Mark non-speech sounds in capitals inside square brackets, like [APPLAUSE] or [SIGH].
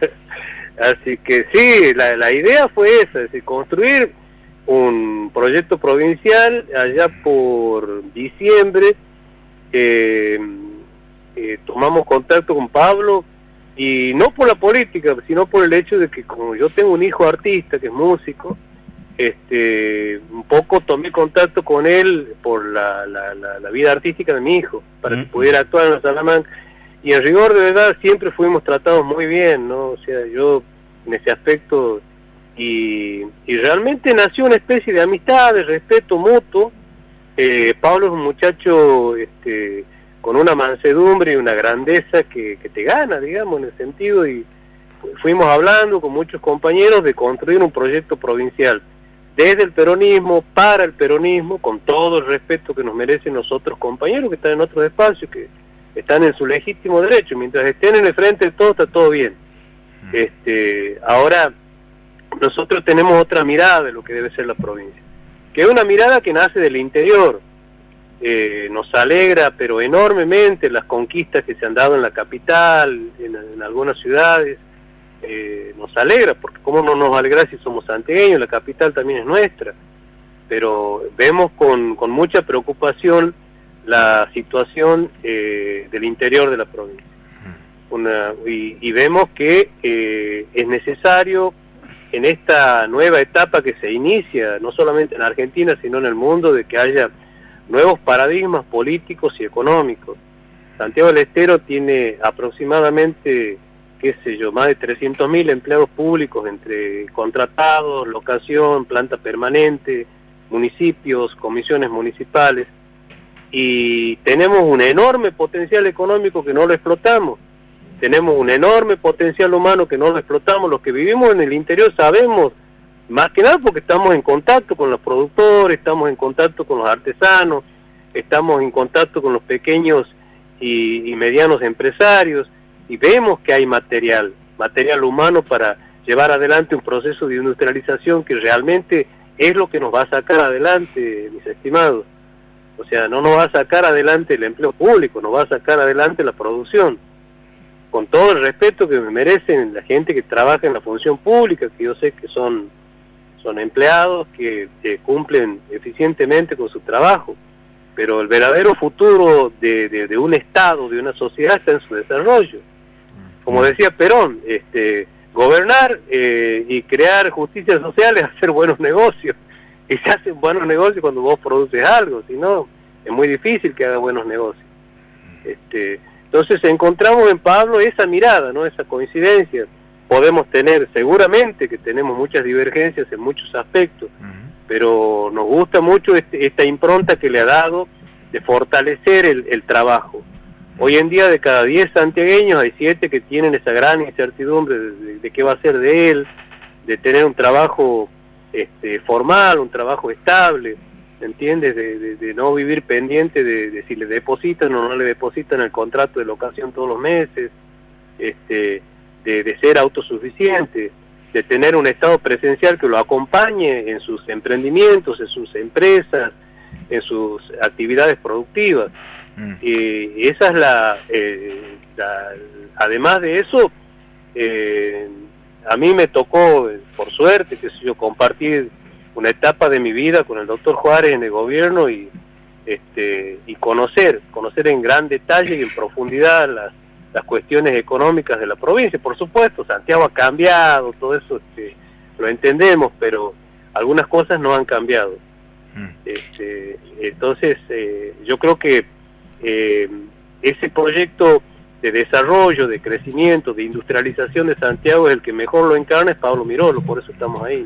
[LAUGHS] Así que sí, la, la idea fue esa, es decir, construir un proyecto provincial allá por diciembre. Eh, eh, tomamos contacto con Pablo y no por la política, sino por el hecho de que como yo tengo un hijo artista que es músico, este, un poco tomé contacto con él por la, la, la, vida artística de mi hijo, para que pudiera actuar en los Salamanca. Y en rigor de verdad siempre fuimos tratados muy bien, ¿no? O sea, yo en ese aspecto, y, y realmente nació una especie de amistad, de respeto mutuo. Eh, Pablo es un muchacho este, con una mansedumbre y una grandeza que, que te gana, digamos, en el sentido, y fuimos hablando con muchos compañeros de construir un proyecto provincial desde el peronismo, para el peronismo, con todo el respeto que nos merecen los otros compañeros que están en otros espacios, que están en su legítimo derecho, mientras estén en el frente de todo, está todo bien. Mm. Este, ahora, nosotros tenemos otra mirada de lo que debe ser la provincia, que es una mirada que nace del interior. Eh, nos alegra, pero enormemente, las conquistas que se han dado en la capital, en algunas ciudades, eh, nos alegra, porque cómo no nos alegra si somos santiagueños, la capital también es nuestra, pero vemos con, con mucha preocupación la situación eh, del interior de la provincia. Una, y, vemos que eh, es necesario en esta nueva etapa que se inicia, no solamente en Argentina, sino en el mundo, de que haya nuevos paradigmas políticos y económicos. Santiago del Estero tiene aproximadamente qué sé yo, más de 300.000 empleados públicos entre contratados, locación, planta permanente, municipios, comisiones municipales, y tenemos un enorme potencial económico que no lo explotamos, tenemos un enorme potencial humano que no lo explotamos, los que vivimos en el interior sabemos, más que nada porque estamos en contacto con los productores, estamos en contacto con los artesanos, estamos en contacto con los pequeños y, medianos empresarios, y vemos que hay material, material humano para llevar adelante un proceso de industrialización que realmente es lo que nos va a sacar adelante, mis estimados. O sea, no nos va a sacar adelante el empleo público, nos va a sacar adelante la producción. Con todo el respeto que me merecen la gente que trabaja en la función pública, que yo sé que son, son empleados que, cumplen eficientemente con su trabajo. Pero el verdadero futuro de, de un Estado, de una sociedad, está en su desarrollo como decía Perón, este, gobernar eh, y crear justicia social es hacer buenos [LAUGHS] negocios. [LAUGHS] Y se hacen buenos negocios cuando vos produces algo, si no, es muy difícil que haga buenos negocios. Este, entonces encontramos en Pablo esa mirada, no esa coincidencia. Podemos tener, seguramente que tenemos muchas divergencias en muchos aspectos, pero nos gusta mucho este, esta impronta que le ha dado de fortalecer el trabajo. Hoy en día de cada 10 santiagueños hay 7 que tienen esa gran incertidumbre de, qué va a ser de él, de tener un trabajo este, formal, un trabajo estable, ¿entiendes? De, no vivir pendiente de, si le depositan o no le depositan el contrato de locación todos los meses, este, de, ser autosuficiente, de tener un estado presencial que lo acompañe en sus emprendimientos, en sus empresas, en sus actividades productivas. Mm. Y esa es eh, la, además de eso, eh, a mí me tocó, por suerte, que yo, compartir una etapa de mi vida con el doctor Juárez en el gobierno y, este, y conocer, conocer en gran detalle y en profundidad las, las cuestiones económicas de la provincia. Por supuesto, Santiago ha cambiado, todo eso este, lo entendemos, pero algunas cosas no han cambiado. Mm. Este, entonces, eh, yo creo que eh, ese proyecto de desarrollo, de crecimiento, de industrialización de Santiago es el que mejor lo encarna, es Pablo Mirolo, por eso estamos ahí.